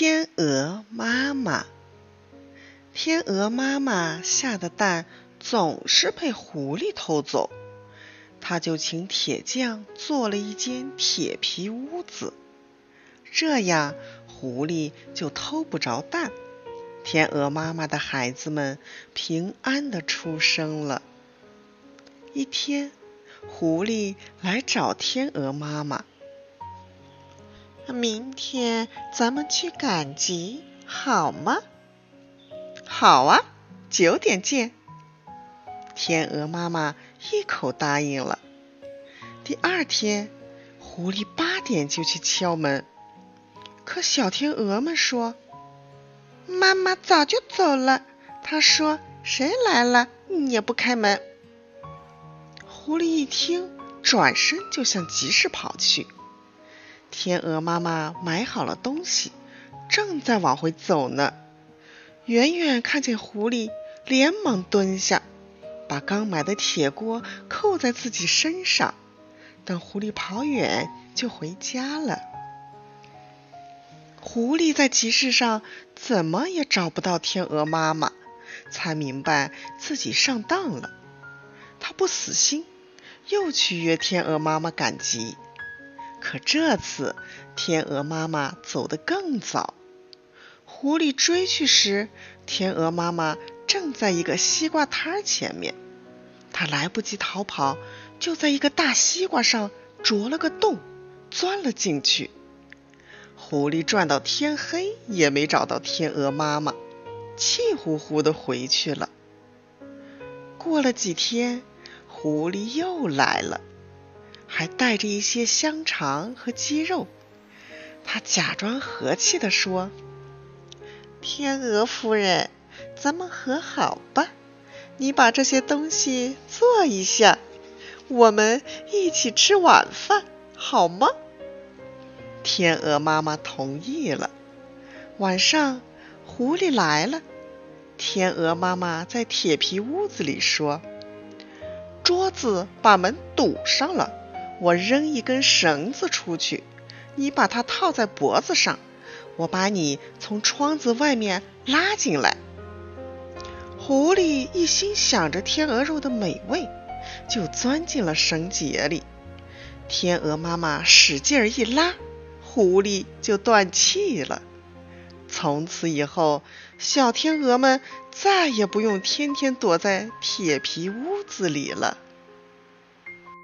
天鹅妈妈，天鹅妈妈下的蛋总是被狐狸偷走，她就请铁匠做了一间铁皮屋子，这样狐狸就偷不着蛋，天鹅妈妈的孩子们平安的出生了。一天，狐狸来找天鹅妈妈。明天咱们去赶集，好吗？好啊，九点见。天鹅妈妈一口答应了。第二天，狐狸八点就去敲门，可小天鹅们说：“妈妈早就走了。”她说：“谁来了，也不开门。”狐狸一听，转身就向集市跑去。天鹅妈妈买好了东西，正在往回走呢。远远看见狐狸，连忙蹲下，把刚买的铁锅扣在自己身上。等狐狸跑远，就回家了。狐狸在集市上怎么也找不到天鹅妈妈，才明白自己上当了。他不死心，又去约天鹅妈妈赶集。可这次，天鹅妈妈走得更早。狐狸追去时，天鹅妈妈正在一个西瓜摊前面。它来不及逃跑，就在一个大西瓜上啄了个洞，钻了进去。狐狸转到天黑也没找到天鹅妈妈，气呼呼地回去了。过了几天，狐狸又来了。还带着一些香肠和鸡肉，他假装和气地说：“天鹅夫人，咱们和好吧？你把这些东西做一下，我们一起吃晚饭，好吗？”天鹅妈妈同意了。晚上，狐狸来了，天鹅妈妈在铁皮屋子里说：“桌子把门堵上了。”我扔一根绳子出去，你把它套在脖子上，我把你从窗子外面拉进来。狐狸一心想着天鹅肉的美味，就钻进了绳结里。天鹅妈妈使劲儿一拉，狐狸就断气了。从此以后，小天鹅们再也不用天天躲在铁皮屋子里了。